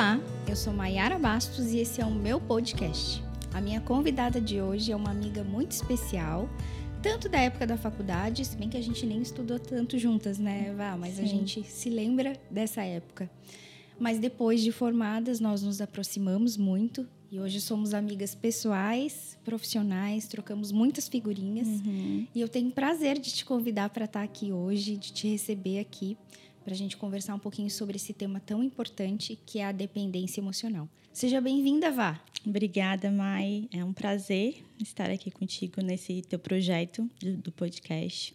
Olá, eu sou Maiara Bastos e esse é o meu podcast. A minha convidada de hoje é uma amiga muito especial, tanto da época da faculdade, se bem que a gente nem estudou tanto juntas, né, Vá? Mas Sim. a gente se lembra dessa época. Mas depois de formadas, nós nos aproximamos muito e hoje somos amigas pessoais, profissionais, trocamos muitas figurinhas. Uhum. E eu tenho prazer de te convidar para estar aqui hoje, de te receber aqui para a gente conversar um pouquinho sobre esse tema tão importante que é a dependência emocional. Seja bem-vinda, Vá. Obrigada, Mai. É um prazer estar aqui contigo nesse teu projeto do podcast.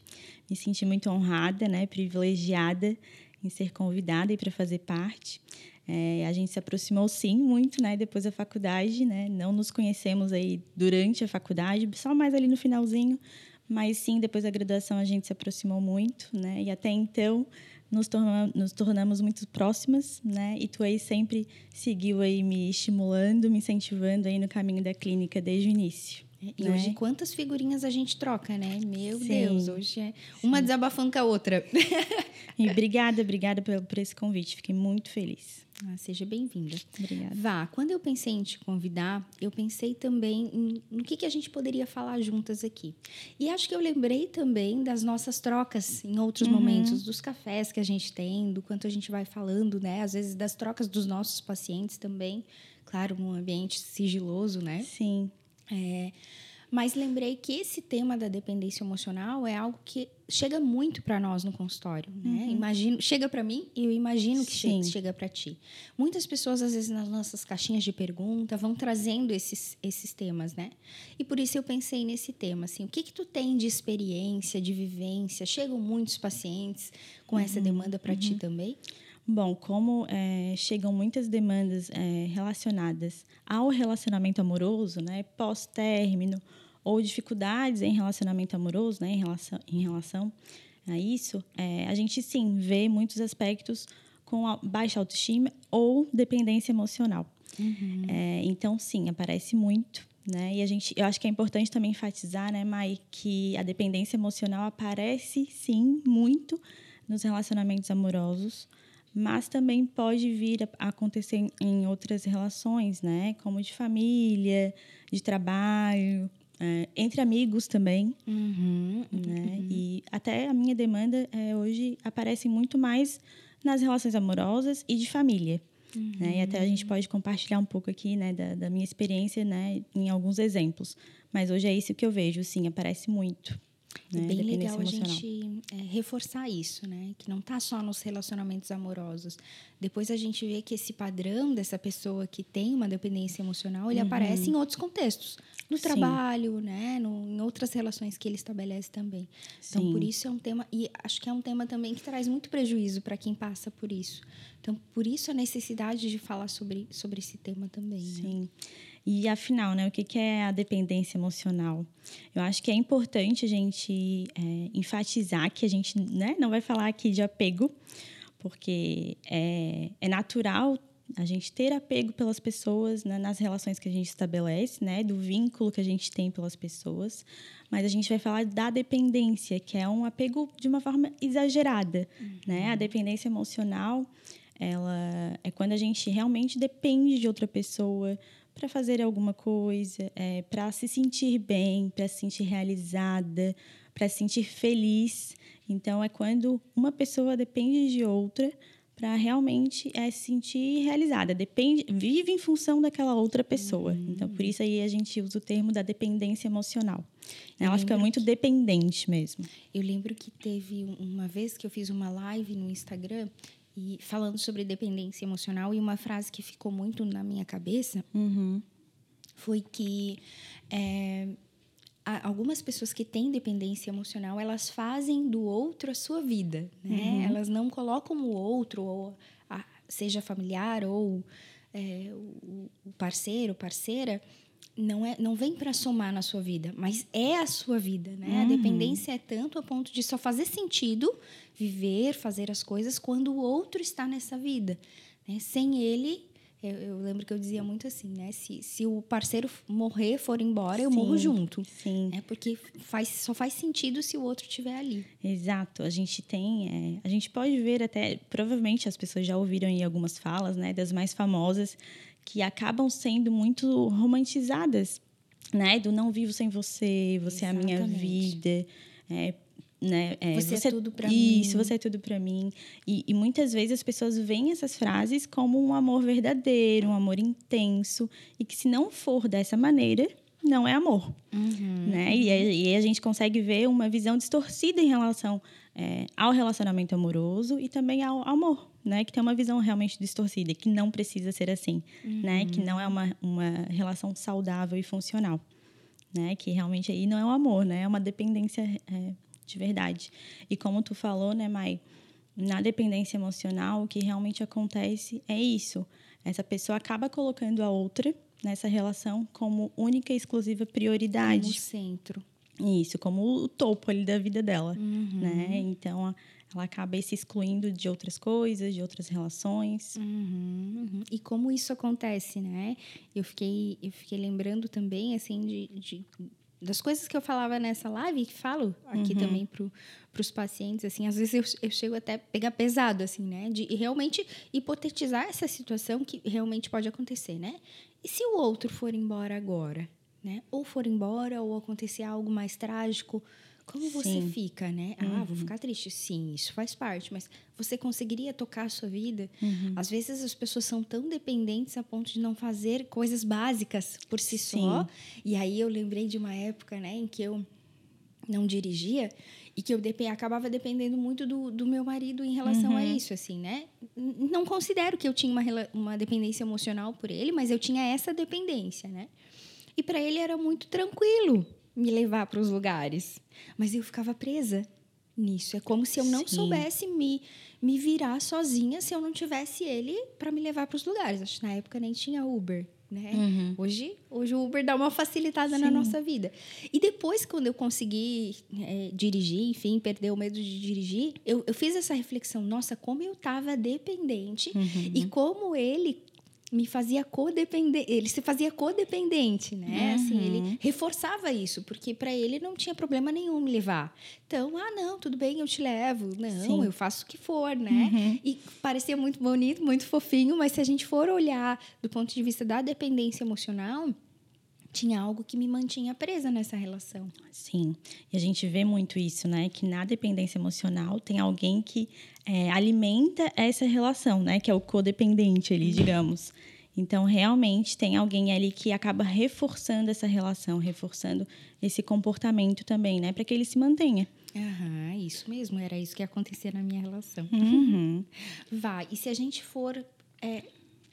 Me senti muito honrada, né, privilegiada em ser convidada e para fazer parte. É, a gente se aproximou sim muito, né, depois da faculdade, né? Não nos conhecemos aí durante a faculdade, só mais ali no finalzinho, mas sim depois da graduação a gente se aproximou muito, né? E até então nos, torna, nos tornamos muito próximas, né? E tu aí sempre seguiu aí me estimulando, me incentivando aí no caminho da clínica desde o início. E né? hoje quantas figurinhas a gente troca, né? Meu Sim. Deus, hoje é uma Sim. desabafando com a outra. E obrigada, obrigada por, por esse convite. Fiquei muito feliz. Ah, seja bem-vinda. Obrigada. Vá, quando eu pensei em te convidar, eu pensei também em, no que, que a gente poderia falar juntas aqui. E acho que eu lembrei também das nossas trocas em outros uhum. momentos, dos cafés que a gente tem, do quanto a gente vai falando, né? Às vezes das trocas dos nossos pacientes também. Claro, num ambiente sigiloso, né? Sim. É, mas lembrei que esse tema da dependência emocional é algo que chega muito para nós no consultório, né? Uhum. Imagino, chega para mim e eu imagino que Sim. chega, chega para ti. Muitas pessoas às vezes nas nossas caixinhas de pergunta vão trazendo esses, esses temas, né? E por isso eu pensei nesse tema, assim, o que que tu tem de experiência, de vivência? Chegam muitos pacientes com uhum. essa demanda para uhum. ti também? Bom, como é, chegam muitas demandas é, relacionadas ao relacionamento amoroso, né, pós-término, ou dificuldades em relacionamento amoroso, né, em relação, em relação a isso, é, a gente sim vê muitos aspectos com baixa autoestima ou dependência emocional. Uhum. É, então, sim, aparece muito. Né? E a gente, eu acho que é importante também enfatizar, né, Mai, que a dependência emocional aparece sim muito nos relacionamentos amorosos, mas também pode vir a acontecer em outras relações, né? Como de família, de trabalho, é, entre amigos também, uhum, né? Uhum. E até a minha demanda é, hoje aparece muito mais nas relações amorosas e de família. Uhum. Né? E até a gente pode compartilhar um pouco aqui né, da, da minha experiência né, em alguns exemplos. Mas hoje é isso que eu vejo, sim, aparece muito. É né? bem legal a gente é, reforçar isso, né? Que não está só nos relacionamentos amorosos. Depois a gente vê que esse padrão dessa pessoa que tem uma dependência emocional, ele uhum. aparece em outros contextos. No Sim. trabalho, né? No, em outras relações que ele estabelece também. Então, Sim. por isso é um tema... E acho que é um tema também que traz muito prejuízo para quem passa por isso. Então, por isso a necessidade de falar sobre, sobre esse tema também. Né? Sim. Né? E afinal, né, o que é a dependência emocional? Eu acho que é importante a gente é, enfatizar que a gente né, não vai falar aqui de apego, porque é, é natural a gente ter apego pelas pessoas né, nas relações que a gente estabelece, né, do vínculo que a gente tem pelas pessoas, mas a gente vai falar da dependência, que é um apego de uma forma exagerada, uhum. né? A dependência emocional, ela é quando a gente realmente depende de outra pessoa para fazer alguma coisa, é, para se sentir bem, para se sentir realizada, para se sentir feliz. Então, é quando uma pessoa depende de outra para realmente é, se sentir realizada. Depende, vive em função daquela outra pessoa. Uhum. Então, por isso aí a gente usa o termo da dependência emocional. Ela fica muito que... dependente mesmo. Eu lembro que teve uma vez que eu fiz uma live no Instagram e falando sobre dependência emocional e uma frase que ficou muito na minha cabeça uhum. foi que é, algumas pessoas que têm dependência emocional elas fazem do outro a sua vida né uhum. elas não colocam o outro ou a, seja familiar ou é, o parceiro parceira não é não vem para somar na sua vida mas é a sua vida né uhum. a dependência é tanto a ponto de só fazer sentido viver, fazer as coisas quando o outro está nessa vida. Né? Sem ele, Eu, eu, lembro que eu dizia muito assim, né? Se, se o parceiro morrer, for embora, eu Sim, morro junto. Sim. É porque faz, só faz sentido se o outro estiver ali. Exato. A gente tem. É, a gente pode ver até. Provavelmente as pessoas já ouviram aí algumas falas, né? Das mais famosas, que acabam sendo muito romantizadas, né? Do não vivo sem você, você Exatamente. é a minha vida. É, né? É, você, é você, é tudo para mim. Isso, você é tudo para mim. E, e, muitas vezes as pessoas veem essas frases como um amor verdadeiro, um amor intenso, e que se não for dessa maneira, não é amor, uhum, né? E, e, a gente consegue ver uma visão distorcida em relação é, ao relacionamento amoroso e também ao amor, né? Que tem uma visão realmente distorcida, que não precisa ser assim, uhum. né? Que não é uma, uma relação saudável e funcional, né? Que realmente aí não é um amor, né? É uma dependência é, de verdade. E como tu falou, né, Mai? Na dependência emocional, o que realmente acontece é isso. Essa pessoa acaba colocando a outra nessa relação como única e exclusiva prioridade. Como centro. Isso, como o topo ali da vida dela, uhum. né? Então, ela acaba se excluindo de outras coisas, de outras relações. Uhum, uhum. E como isso acontece, né? Eu fiquei, eu fiquei lembrando também, assim, de, de das coisas que eu falava nessa live, que falo aqui uhum. também para os pacientes, assim, às vezes eu, eu chego até a pegar pesado, assim, né? De realmente hipotetizar essa situação que realmente pode acontecer, né? E se o outro for embora agora, né? Ou for embora, ou acontecer algo mais trágico, como você Sim. fica, né? Uhum. Ah, vou uhum. ficar triste. Sim, isso faz parte, mas você conseguiria tocar a sua vida? Uhum. Às vezes as pessoas são tão dependentes a ponto de não fazer coisas básicas por si Sim. só. E aí eu lembrei de uma época, né, em que eu não dirigia e que eu acabava dependendo muito do, do meu marido em relação uhum. a isso, assim, né? Não considero que eu tinha uma, uma dependência emocional por ele, mas eu tinha essa dependência, né? E para ele era muito tranquilo me levar para os lugares. Mas eu ficava presa nisso. É como se eu não Sim. soubesse me, me virar sozinha se eu não tivesse ele para me levar para os lugares. Acho que na época nem tinha Uber. Né? Uhum. Hoje, hoje o Uber dá uma facilitada Sim. na nossa vida. E depois, quando eu consegui é, dirigir, enfim, perder o medo de dirigir, eu, eu fiz essa reflexão: nossa, como eu estava dependente uhum. e como ele me fazia codependente, ele se fazia codependente, né? Uhum. Assim, ele reforçava isso, porque para ele não tinha problema nenhum me levar. Então, ah, não, tudo bem, eu te levo. Não, Sim. eu faço o que for, né? Uhum. E parecia muito bonito, muito fofinho, mas se a gente for olhar do ponto de vista da dependência emocional, tinha algo que me mantinha presa nessa relação. Sim, e a gente vê muito isso, né? Que na dependência emocional tem alguém que é, alimenta essa relação, né? Que é o codependente ali, digamos. Então, realmente tem alguém ali que acaba reforçando essa relação, reforçando esse comportamento também, né? Para que ele se mantenha. Aham, isso mesmo, era isso que acontecia na minha relação. Uhum. Vai, e se a gente for é,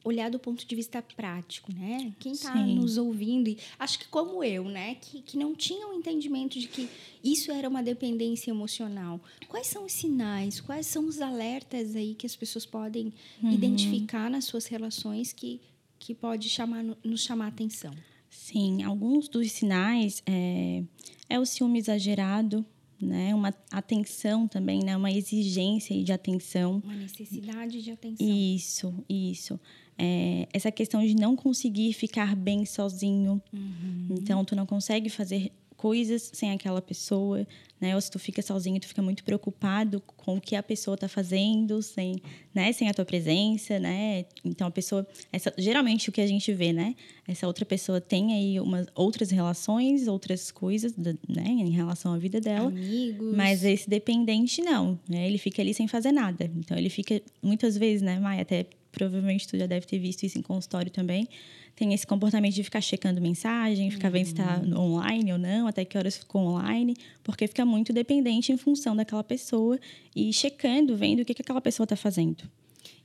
olhar do ponto de vista prático, né? Quem está nos ouvindo, e acho que como eu, né? Que, que não tinha o um entendimento de que isso era uma dependência emocional. Quais são os sinais, quais são os alertas aí que as pessoas podem uhum. identificar nas suas relações que, que pode chamar, nos chamar a atenção? Sim, alguns dos sinais é, é o ciúme exagerado, né? Uma atenção também, né? Uma exigência de atenção. Uma necessidade de atenção. Isso, isso. É, essa questão de não conseguir ficar bem sozinho. Uhum. Então, tu não consegue fazer coisas sem aquela pessoa, né? Ou se tu fica sozinho, tu fica muito preocupado com o que a pessoa está fazendo sem, né? Sem a tua presença, né? Então a pessoa, essa, geralmente o que a gente vê, né? Essa outra pessoa tem aí umas outras relações, outras coisas, né? Em relação à vida dela. Amigos. Mas esse dependente não, né? Ele fica ali sem fazer nada. Então ele fica muitas vezes, né, Maia, até provavelmente tu já deve ter visto isso em consultório também, tem esse comportamento de ficar checando mensagem, ficar uhum. vendo se está uhum. online ou não, até que horas ficou online, porque fica muito dependente em função daquela pessoa e checando, vendo o que, que aquela pessoa está fazendo.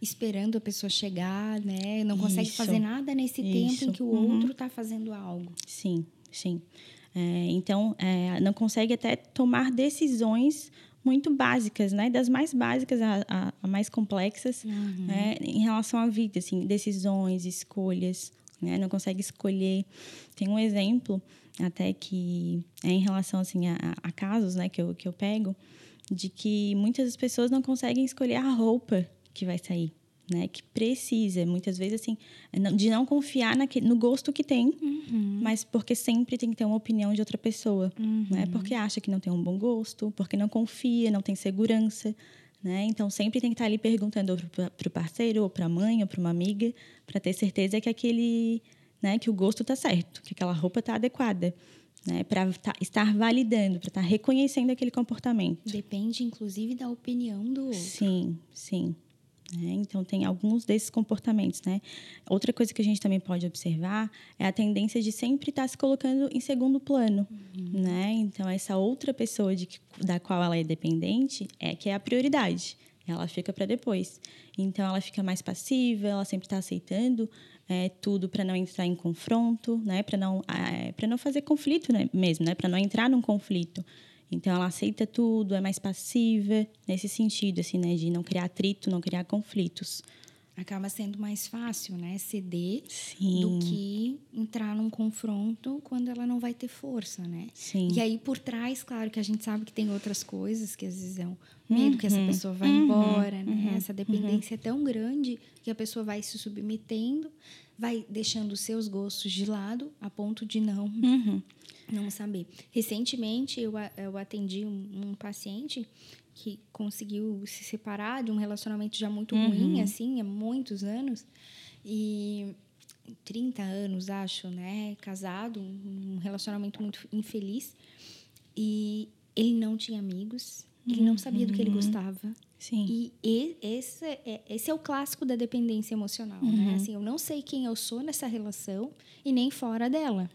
Esperando a pessoa chegar, né? Não consegue isso, fazer nada nesse isso. tempo em que o uhum. outro está fazendo algo. Sim, sim. É, então, é, não consegue até tomar decisões muito básicas, né? Das mais básicas a, a, a mais complexas, uhum. né? Em relação à vida, assim, decisões, escolhas, né? Não consegue escolher. Tem um exemplo até que é em relação assim a, a casos, né? Que eu que eu pego de que muitas pessoas não conseguem escolher a roupa que vai sair. Né? Que precisa, muitas vezes, assim, de não confiar naquele, no gosto que tem, uhum. mas porque sempre tem que ter uma opinião de outra pessoa, uhum. né? Porque acha que não tem um bom gosto, porque não confia, não tem segurança, né? Então, sempre tem que estar ali perguntando para o parceiro, ou para a mãe, ou para uma amiga, para ter certeza que aquele, né? Que o gosto está certo, que aquela roupa está adequada. Né, para tá, estar validando, para estar tá reconhecendo aquele comportamento. Depende, inclusive, da opinião do outro. Sim, sim. Né? Então, tem alguns desses comportamentos. Né? Outra coisa que a gente também pode observar é a tendência de sempre estar se colocando em segundo plano. Uhum. Né? Então, essa outra pessoa de da qual ela é dependente é que é a prioridade. Ela fica para depois. Então, ela fica mais passiva, ela sempre está aceitando é, tudo para não entrar em confronto, né? para não, é, não fazer conflito né? mesmo, né? para não entrar num conflito. Então ela aceita tudo, é mais passiva nesse sentido, assim, né, de não criar atrito, não criar conflitos. Acaba sendo mais fácil, né, ceder Sim. do que entrar num confronto quando ela não vai ter força, né? Sim. E aí por trás, claro que a gente sabe que tem outras coisas que às vezes é um medo uhum. que essa uhum. pessoa vai uhum. embora, né? Uhum. Essa dependência é tão grande que a pessoa vai se submetendo, vai deixando os seus gostos de lado a ponto de não uhum. não saber. Recentemente, eu, eu atendi um, um, paciente que conseguiu se separar de um relacionamento já muito uhum. ruim, assim, há muitos anos. E 30 anos, acho, né? Casado, um relacionamento muito infeliz. E ele não tinha amigos, ele não sabia do que ele uhum. gostava. Sim. E esse é, esse é o clássico da dependência emocional, né? uhum. né? Assim, eu não sei quem eu sou nessa relação e nem fora dela.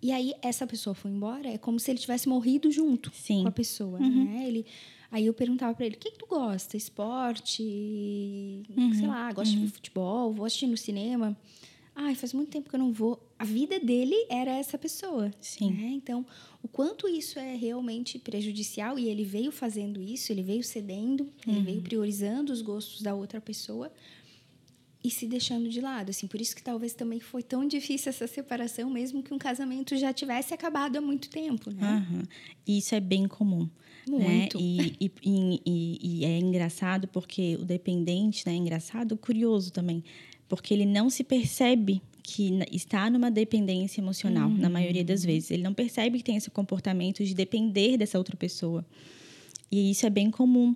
E aí essa pessoa foi embora, é como se ele tivesse morrido junto Sim. com a pessoa, uhum. né? Ele Aí eu perguntava para ele: "O que, que tu gosta? Esporte? Uhum. Sei lá, gosta de uhum. futebol? Vou assistir no cinema?" Ai, faz muito tempo que eu não vou. A vida dele era essa pessoa. Sim. Né? Então, o quanto isso é realmente prejudicial e ele veio fazendo isso, ele veio cedendo, uhum. ele veio priorizando os gostos da outra pessoa e se deixando de lado, assim, por isso que talvez também foi tão difícil essa separação, mesmo que um casamento já tivesse acabado há muito tempo, né? Uhum. Isso é bem comum. Muito. Né? E, e, e, e, é engraçado porque o dependente, né? É engraçado, curioso também, porque ele não se percebe que está numa dependência emocional, uhum. na maioria das vezes. Ele não percebe que tem esse comportamento de depender dessa outra pessoa. E isso é bem comum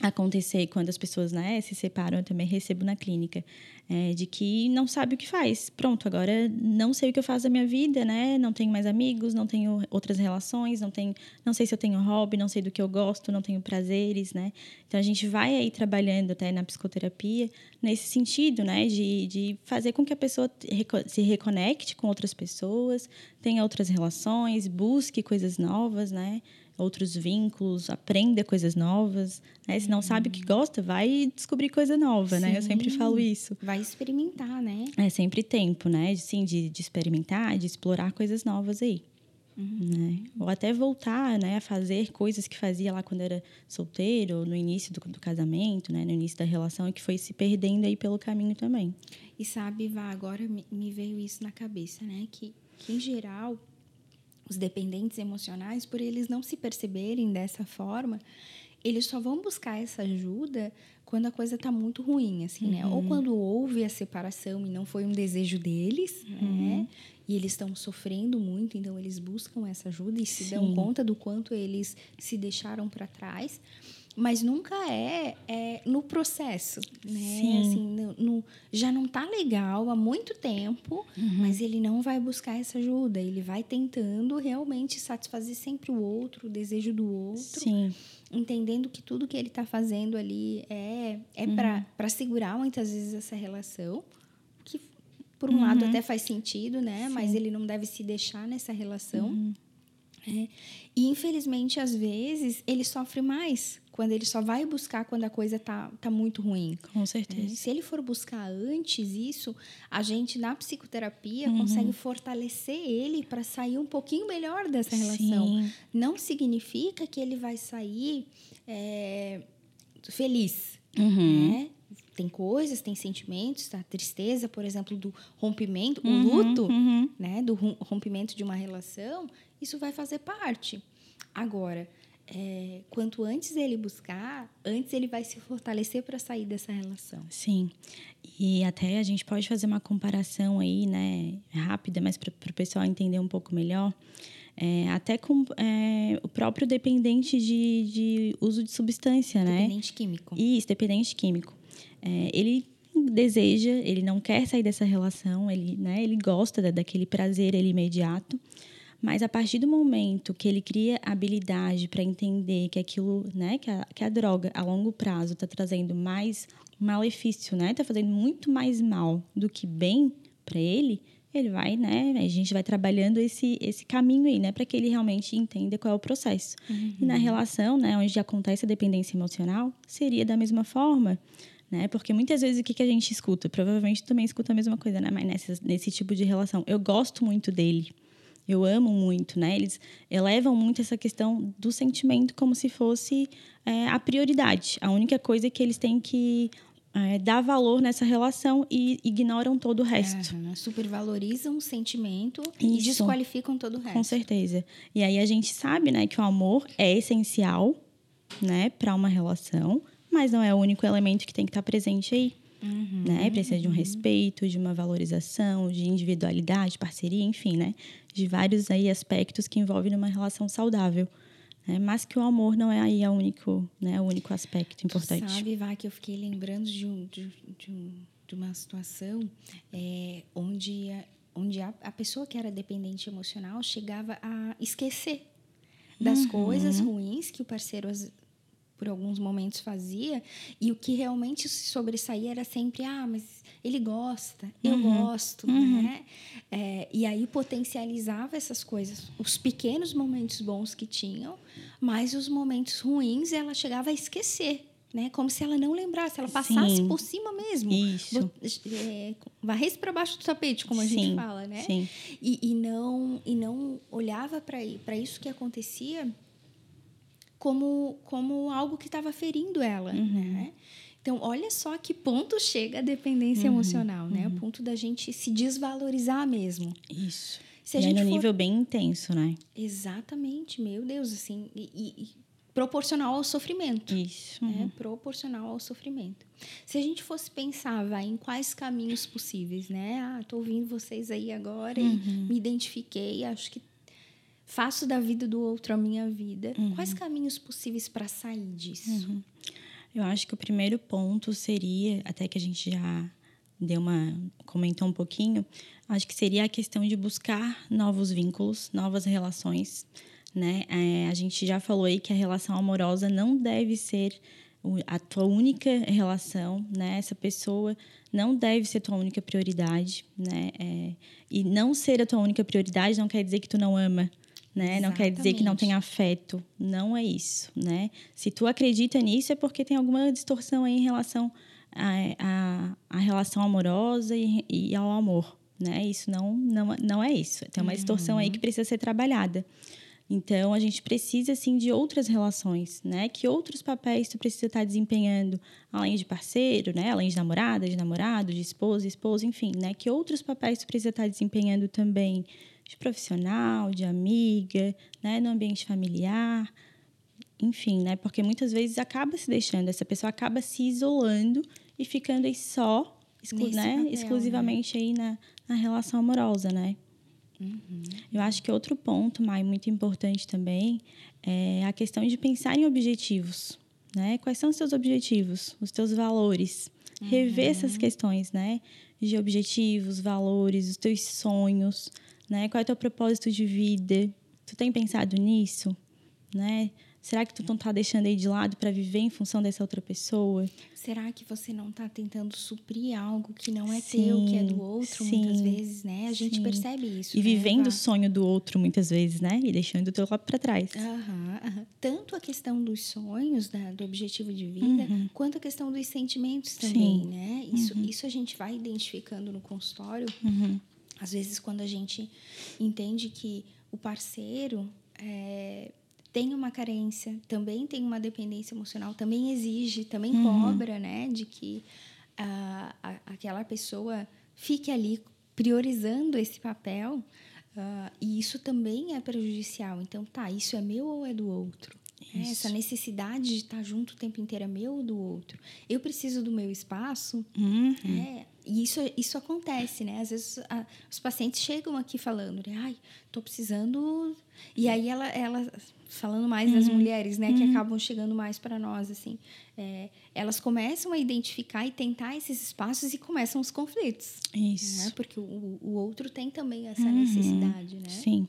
acontecer quando as pessoas né, se separam, eu também recebo na clínica, é, de que não sabe o que faz. Pronto, agora não sei o que eu faço da minha vida, né? Não tenho mais amigos, não tenho outras relações, não tenho, não sei se eu tenho hobby, não sei do que eu gosto, não tenho prazeres, né? Então a gente vai aí trabalhando até na psicoterapia nesse sentido, né? De, de fazer com que a pessoa se reconecte com outras pessoas, tenha outras relações, busque coisas novas, né? Outros vínculos, aprenda coisas novas. Né? Se não sabe o que gosta, vai descobrir coisa nova, Sim. né? Eu sempre falo isso. Vai experimentar, né? É sempre tempo, né? Sim, de, de experimentar, de explorar coisas novas aí. Uhum. Né? Ou até voltar né, a fazer coisas que fazia lá quando era solteiro, no início do, do, casamento, né, no início da relação, e que foi se perdendo aí pelo caminho também. E sabe, Vá, agora me veio isso na cabeça, né? Que, que em geral os dependentes emocionais, por eles não se perceberem dessa forma, eles só vão buscar essa ajuda quando a coisa está muito ruim, assim, uhum. né? Ou uhum. quando houve a separação e não foi um desejo deles, uhum. né? E eles estão sofrendo muito, então eles buscam essa ajuda e se Sim. dão conta do quanto eles se deixaram para trás mas nunca é, é no processo, né? Sim. Assim, no, no, já não tá legal há muito tempo, uhum. mas ele não vai buscar essa ajuda. Ele vai tentando realmente satisfazer sempre o outro, o desejo do outro. Sim. Entendendo que tudo que ele está fazendo ali é, é uhum. para segurar muitas vezes essa relação. Que, por um uhum. lado, até faz sentido, né? Sim. Mas ele não deve se deixar nessa relação. Uhum. É. E, infelizmente, às vezes, ele sofre mais quando ele só vai buscar quando a coisa tá, tá muito ruim. Com certeza. É. Se ele for buscar antes isso, a gente, na psicoterapia, uhum. consegue fortalecer ele para sair um pouquinho melhor dessa relação. Sim. Não significa que ele vai sair é, feliz. Uhum. Né? tem coisas, tem sentimentos, tá? Tristeza, por exemplo, do rompimento, uhum, o luto, uhum. né? Do rompimento de uma relação, isso vai fazer parte. Agora, é, quanto antes ele buscar, antes ele vai se fortalecer para sair dessa relação. Sim. E até a gente pode fazer uma comparação aí, né, rápida, mas para o pessoal entender um pouco melhor. É, até com é, o próprio dependente de, de uso de substância, dependente né? Dependente químico. Isso, dependente químico. É, ele deseja, ele não quer sair dessa relação, ele, né, ele gosta daquele prazer ele imediato, mas a partir do momento que ele cria habilidade para entender que aquilo, né, que a, que a droga a longo prazo está trazendo mais malefício, né, está fazendo muito mais mal do que bem para ele, ele vai, né, a gente vai trabalhando esse, esse caminho aí, né, para que ele realmente entenda qual é o processo. Uhum. E na relação, né, onde acontece a dependência emocional, seria da mesma forma né? Porque muitas vezes o que, que a gente escuta? Provavelmente também escuta a mesma coisa, né? Mas nesse, nesse tipo de relação. Eu gosto muito dele. Eu amo muito, né? Eles elevam muito essa questão do sentimento como se fosse é, a prioridade. A única coisa que eles têm que é, dar valor nessa relação e ignoram todo o resto. É, supervalorizam o sentimento Isso. e desqualificam todo o resto. Com certeza. E aí a gente sabe, né, que o amor é essencial, né, para uma relação mas não é o único elemento que tem que estar presente aí. Uhum, né? Precisa de um uhum. respeito, de uma valorização, de individualidade, parceria, enfim, né? De vários aí aspectos que envolvem uma relação saudável. Né? Mas que o amor não é aí o único, né? o único aspecto importante. Tu sabe, Vá, que eu fiquei lembrando de, um, de, de, um, de uma situação é, onde, a, onde a, a pessoa que era dependente emocional chegava a esquecer das uhum. coisas ruins que o parceiro por alguns momentos fazia, e o que realmente se sobressaía era sempre, ah, mas ele gosta, eu uhum. gosto, uhum. né? É, e aí potencializava essas coisas, os pequenos momentos bons que tinham, mas os momentos ruins ela chegava a esquecer. Né? Como se ela não lembrasse, ela passasse Sim. por cima mesmo. Isso. É, varresse para baixo do tapete, como a Sim. gente fala, né? Sim. E, e, não, e não olhava para isso que acontecia como, como algo que estava ferindo ela, uhum. né? Então, olha só que ponto chega a dependência uhum, emocional, né? Uhum. O ponto da gente se desvalorizar mesmo. Isso. Se a e gente é no for... nível bem intenso, né? Exatamente, meu Deus, assim, e, e proporcional ao sofrimento. Isso. Né? Uhum. Proporcional ao sofrimento. Se a gente fosse pensar, vai, em quais caminhos possíveis, né? Ah, tô ouvindo vocês aí agora uhum. e me identifiquei, acho que faço da vida do outro a minha vida. Uhum. Quais caminhos possíveis para sair disso? Eu acho que o primeiro ponto seria, até que a gente já deu uma comentou um pouquinho, acho que seria a questão de buscar novos vínculos, novas relações, né? É, a gente já falou aí que a relação amorosa não deve ser a tua única relação, né? Essa pessoa não deve ser tua única prioridade, né? É, e não ser a tua única prioridade não quer dizer que tu não ama, né? Não quer dizer que não tem afeto. Não é isso, né? Se tu acredita nisso é porque tem alguma distorção aí em relação à, à, relação amorosa e, e, ao amor, né? Isso não, não, não é isso. Tem uma distorção uhum. aí que precisa ser trabalhada. Então, a gente precisa, assim, de outras relações, né? Que outros papéis tu precisa estar desempenhando, além de parceiro, né? Além de namorada, de namorado, de esposa, esposa, enfim, né? Que outros papéis tu precisa estar desempenhando também de profissional, de amiga, né, no ambiente familiar, enfim, né? Porque muitas vezes acaba se deixando, essa pessoa acaba se isolando e ficando aí só, exclu né, papel, exclusivamente né? aí na, na relação amorosa, né? Uhum. Eu acho que outro ponto, Mai, muito importante também é a questão de pensar em objetivos, né? Quais são os seus objetivos, os teus valores? Uhum. Rever essas questões, né? De objetivos, valores, os teus sonhos, né? Qual é o teu propósito de vida? Tu tem pensado nisso, né? Será que tu não está deixando aí de lado para viver em função dessa outra pessoa? Será que você não está tentando suprir algo que não é sim, teu, que é do outro, sim, muitas vezes, né? A gente sim. percebe isso. E né, vivendo o sonho do outro, muitas vezes, né? E deixando o teu lá para trás. Uhum. Tanto a questão dos sonhos, da, do objetivo de vida, uhum. quanto a questão dos sentimentos também, né? Isso, uhum. isso a gente vai identificando no consultório uhum. Às vezes, quando a gente entende que o parceiro é, tem uma carência, também tem uma dependência emocional, também exige, também uhum. cobra, né, de que a, a, aquela pessoa fique ali priorizando esse papel, uh, e isso também é prejudicial. Então, tá, isso é meu ou é do outro? É, essa necessidade de estar junto o tempo inteiro é meu ou do outro. Eu preciso do meu espaço. Uhum. É, e isso, isso acontece, né? Às vezes a, os pacientes chegam aqui falando, né? ai, tô precisando. E aí ela, ela falando mais das mulheres, né, que acabam chegando mais para nós, assim, é, elas começam a identificar e tentar esses espaços e começam os conflitos. Isso. Né? Porque o, o outro tem também essa necessidade, né? Sim.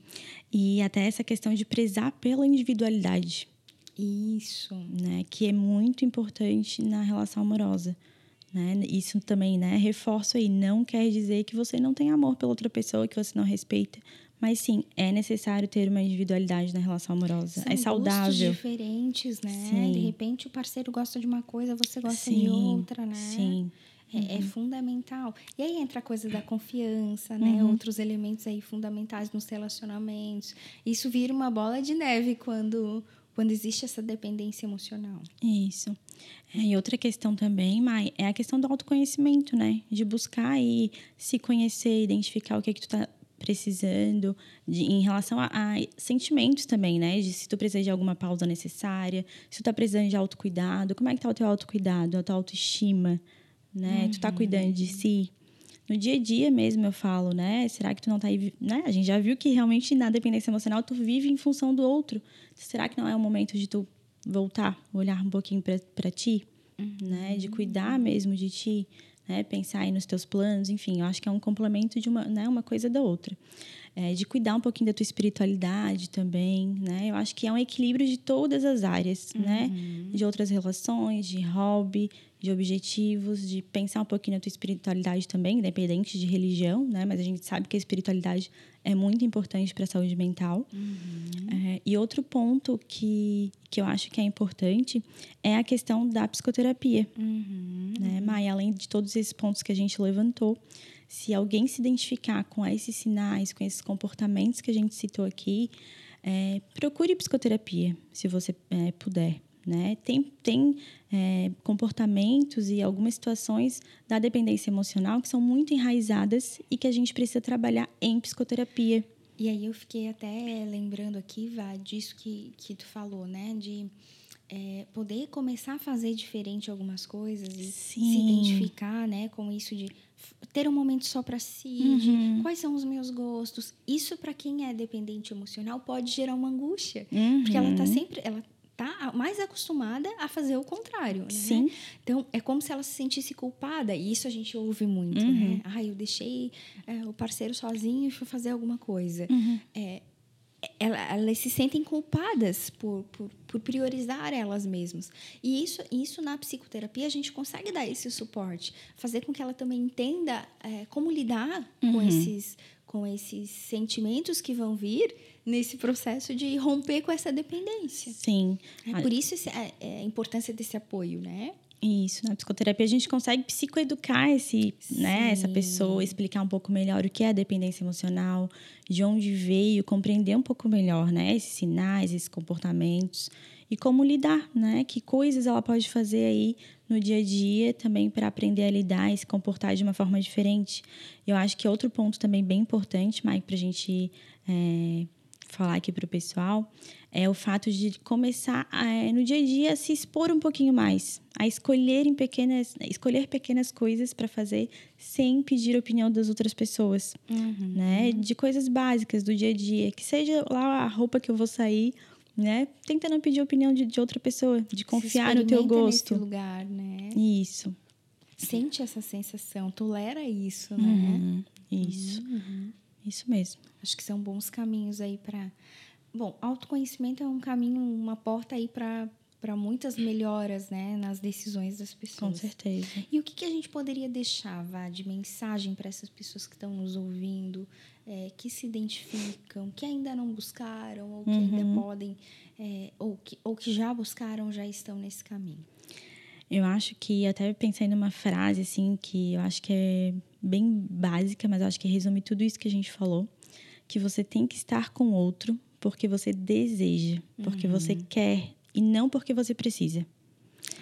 E até essa questão de prezar pela individualidade, Isso. né? Que é muito importante na relação amorosa. Né? Isso também, né? Reforço aí, não quer dizer que você não tem amor pela outra pessoa, que você não respeita. Mas sim, é necessário ter uma individualidade na relação amorosa. São é saudável. diferentes, né? Sim. De repente o parceiro gosta de uma coisa, você gosta de Sim, outra, né? Sim. É, é fundamental. E aí entra a coisa da confiança, né? Uhum. Outros elementos aí fundamentais nos relacionamentos. Isso vira uma bola de neve quando, quando existe essa dependência emocional. Isso. É, e outra questão também, Mai, é a questão do autoconhecimento, né? De buscar aí se conhecer, identificar o que é que tu tá precisando, de, em relação a, a sentimentos também, né? De se tu precisa de alguma pausa necessária, se tu tá precisando de autocuidado, como é que tá o teu autocuidado, a tua autoestima, né? Tu tá cuidando de si. No dia a dia mesmo eu falo, né? Será que tu não tá aí, né? A gente já viu que realmente na dependência emocional tu vive em função do outro. Será que não é o momento de tu voltar, olhar um pouquinho para ti, né? De cuidar mesmo de ti, né? Pensar aí nos teus planos, enfim, eu acho que é um complemento de uma, né? Uma coisa da outra. É, de cuidar um pouquinho da tua espiritualidade também, né? Eu acho que é um equilíbrio de todas as áreas, né? De outras relações, de hobby, de objetivos, de pensar um pouquinho na tua espiritualidade também, independente de religião, né? Mas a gente sabe que a espiritualidade é muito importante para a saúde mental. É, e outro ponto que, que eu acho que é importante é a questão da psicoterapia, né? Maia, além de todos esses pontos que a gente levantou, se alguém se identificar com esses sinais, com esses comportamentos que a gente citou aqui, é, procure psicoterapia, se você é, puder. Né? Tem, tem é, comportamentos e algumas situações da dependência emocional que são muito enraizadas e que a gente precisa trabalhar em psicoterapia. E aí eu fiquei até lembrando aqui, Vá, disso que, que tu falou, né? De é, poder começar a fazer diferente algumas coisas e se Sim. identificar, né? Com isso de ter um momento só para si, Uhum. de quais são os meus gostos. Isso para quem é dependente emocional pode gerar uma angústia, porque ela tá Uhum. sempre, ela tá mais acostumada a fazer o contrário, né? Sim. Então, é como se ela se sentisse culpada, e isso a gente ouve muito, Uhum. né? Ah, eu deixei é, o parceiro sozinho e fui fazer alguma coisa. Uhum. É, ela- elas se sentem culpadas por, por, por priorizar elas mesmas. E isso, isso na psicoterapia a gente consegue dar esse suporte, fazer com que ela também entenda é, como lidar com, Uhum. esses, com esses sentimentos que vão vir nesse processo de romper com essa dependência. Sim. É por isso é- é a importância desse apoio, né? Isso, na psicoterapia a gente consegue psicoeducar esse, né, essa pessoa, explicar um pouco melhor o que é a dependência emocional, de onde veio, compreender um pouco melhor, né, esses sinais, esses comportamentos e como lidar, né, que coisas ela pode fazer aí no dia a dia também para aprender a lidar e se comportar de uma forma diferente. Eu acho que outro ponto também bem importante, Mike, para a gente é, falar aqui para o pessoal é o fato de começar a, no dia a dia a se expor um pouquinho mais, a escolher em pequenas, escolher pequenas coisas para fazer sem pedir a opinião das outras pessoas, né? De coisas básicas do dia a dia, que seja lá a roupa que eu vou sair, né? Tenta não pedir a opinião de, de outra pessoa, de confiar no teu gosto. Nesse lugar, né? Isso, Sente essa sensação, tolera isso, né? Uhum, isso, isso mesmo. Acho que são bons caminhos aí para. Bom, autoconhecimento é um caminho, uma porta aí para para muitas melhoras, né, nas decisões das Com pessoas. certeza. E o que, que a gente poderia deixar, Vá, de mensagem para essas pessoas que estão nos ouvindo, é, que se identificam, que ainda não buscaram, ou que ainda podem, é, ou, que, ou que já buscaram, já estão nesse caminho? Eu acho que até pensei numa frase assim que eu acho que é bem básica, mas eu acho que resume tudo isso que a gente falou, que você tem que estar com outro porque você deseja, porque você quer e não porque você precisa.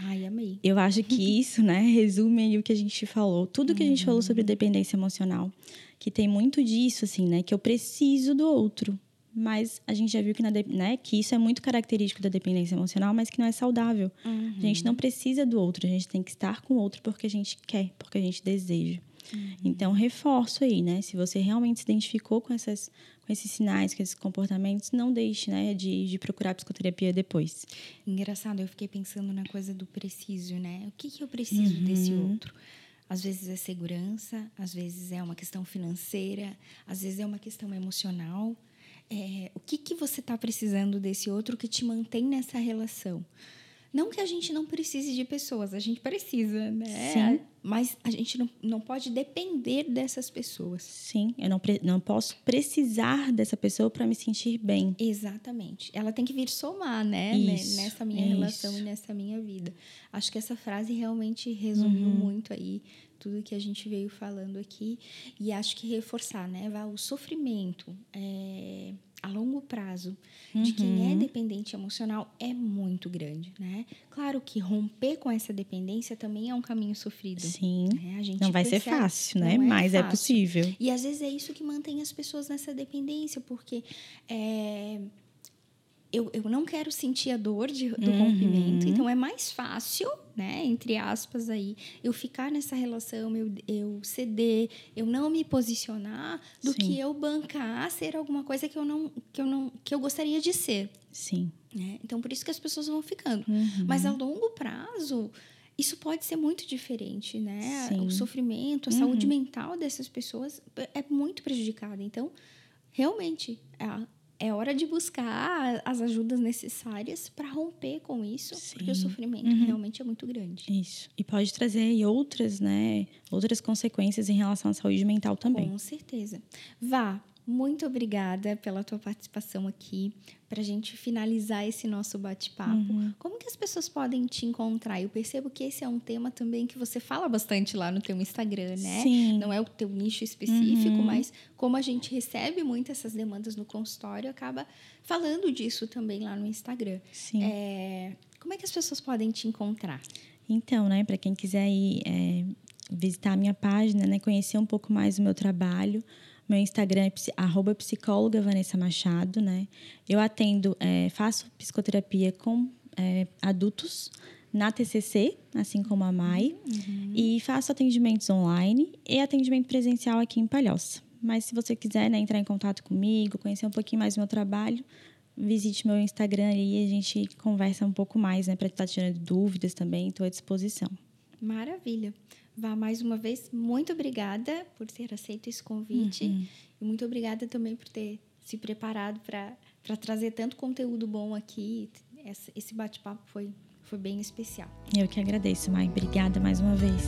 Ai, amei. Eu acho que isso, né, resume aí o que a gente falou, tudo que a gente falou sobre dependência emocional, que tem muito disso assim, né, que eu preciso do outro, mas a gente já viu que, na, né, que isso é muito característico da dependência emocional, mas que não é saudável. Uhum. A gente não precisa do outro, a gente tem que estar com o outro porque a gente quer, porque a gente deseja. Uhum. Então, reforço aí, né? Se você realmente se identificou com, essas, com esses sinais, com esses comportamentos, não deixe né, de, de procurar psicoterapia depois. Engraçado, eu fiquei pensando na coisa do preciso, né? O que, que eu preciso uhum. desse outro? Às vezes é segurança, às vezes é uma questão financeira, às vezes é uma questão emocional. É, o que, que você está precisando desse outro que te mantém nessa relação? Não que a gente não precise de pessoas, a gente precisa, né? Sim. Mas a gente não, não pode depender dessas pessoas. Sim, eu não, não posso precisar dessa pessoa para me sentir bem. Exatamente. Ela tem que vir somar, né? Isso, nessa minha isso. relação e nessa minha vida. Acho que essa frase realmente resumiu uhum. muito aí tudo que a gente veio falando aqui. E acho que reforçar, né? O sofrimento. É a longo prazo uhum. de quem é uhum. dependente emocional é muito grande, né? Claro que romper com essa dependência também é um caminho sofrido. Sim. Né? A gente não vai ser fácil, né? É Mas é fácil. é possível. E às vezes é isso que mantém as pessoas nessa dependência, porque é, eu, eu não quero sentir a dor de, do uhum. rompimento, então é mais fácil, né, entre aspas aí, eu ficar nessa relação, eu, eu ceder, eu não me posicionar, do Sim. que eu bancar ser alguma coisa que eu não que eu não que eu gostaria de ser. Sim. Né? Então por isso que as pessoas vão ficando. Uhum. Mas a longo prazo isso pode ser muito diferente, né? Sim. O sofrimento, a uhum. saúde mental dessas pessoas é muito prejudicada. Então, realmente, a, é hora de buscar as ajudas necessárias para romper com isso, Sim. porque o sofrimento uhum. realmente é muito grande. Isso. E pode trazer outras, né, outras consequências em relação à saúde mental também. Com certeza. Vá, muito obrigada pela tua participação aqui, para a gente finalizar esse nosso bate-papo. Uhum. Como que as pessoas podem te encontrar? Eu percebo que esse é um tema também que você fala bastante lá no teu Instagram, né? Sim. Não é o teu nicho específico, uhum. mas como a gente recebe muito essas demandas no consultório, acaba falando disso também lá no Instagram. Sim. É... Como é que as pessoas podem te encontrar? Então, né, para quem quiser ir é, visitar a minha página, né, conhecer um pouco mais do meu trabalho, meu Instagram é arroba psicóloga Vanessa Machado, né? Eu atendo, é, faço psicoterapia com é, adultos na TCC, assim como a Mai, uhum. e faço atendimentos online e atendimento presencial aqui em Palhoça. Mas se você quiser né, entrar em contato comigo, conhecer um pouquinho mais do meu trabalho, visite meu Instagram e a gente conversa um pouco mais, né, para estar tirando dúvidas também, estou à disposição. Maravilha. Vá mais uma vez, muito obrigada por ter aceito esse convite uhum. e muito obrigada também por ter se preparado para trazer tanto conteúdo bom aqui. Esse bate-papo foi, foi bem especial. Eu que agradeço, Mai. Obrigada mais uma vez.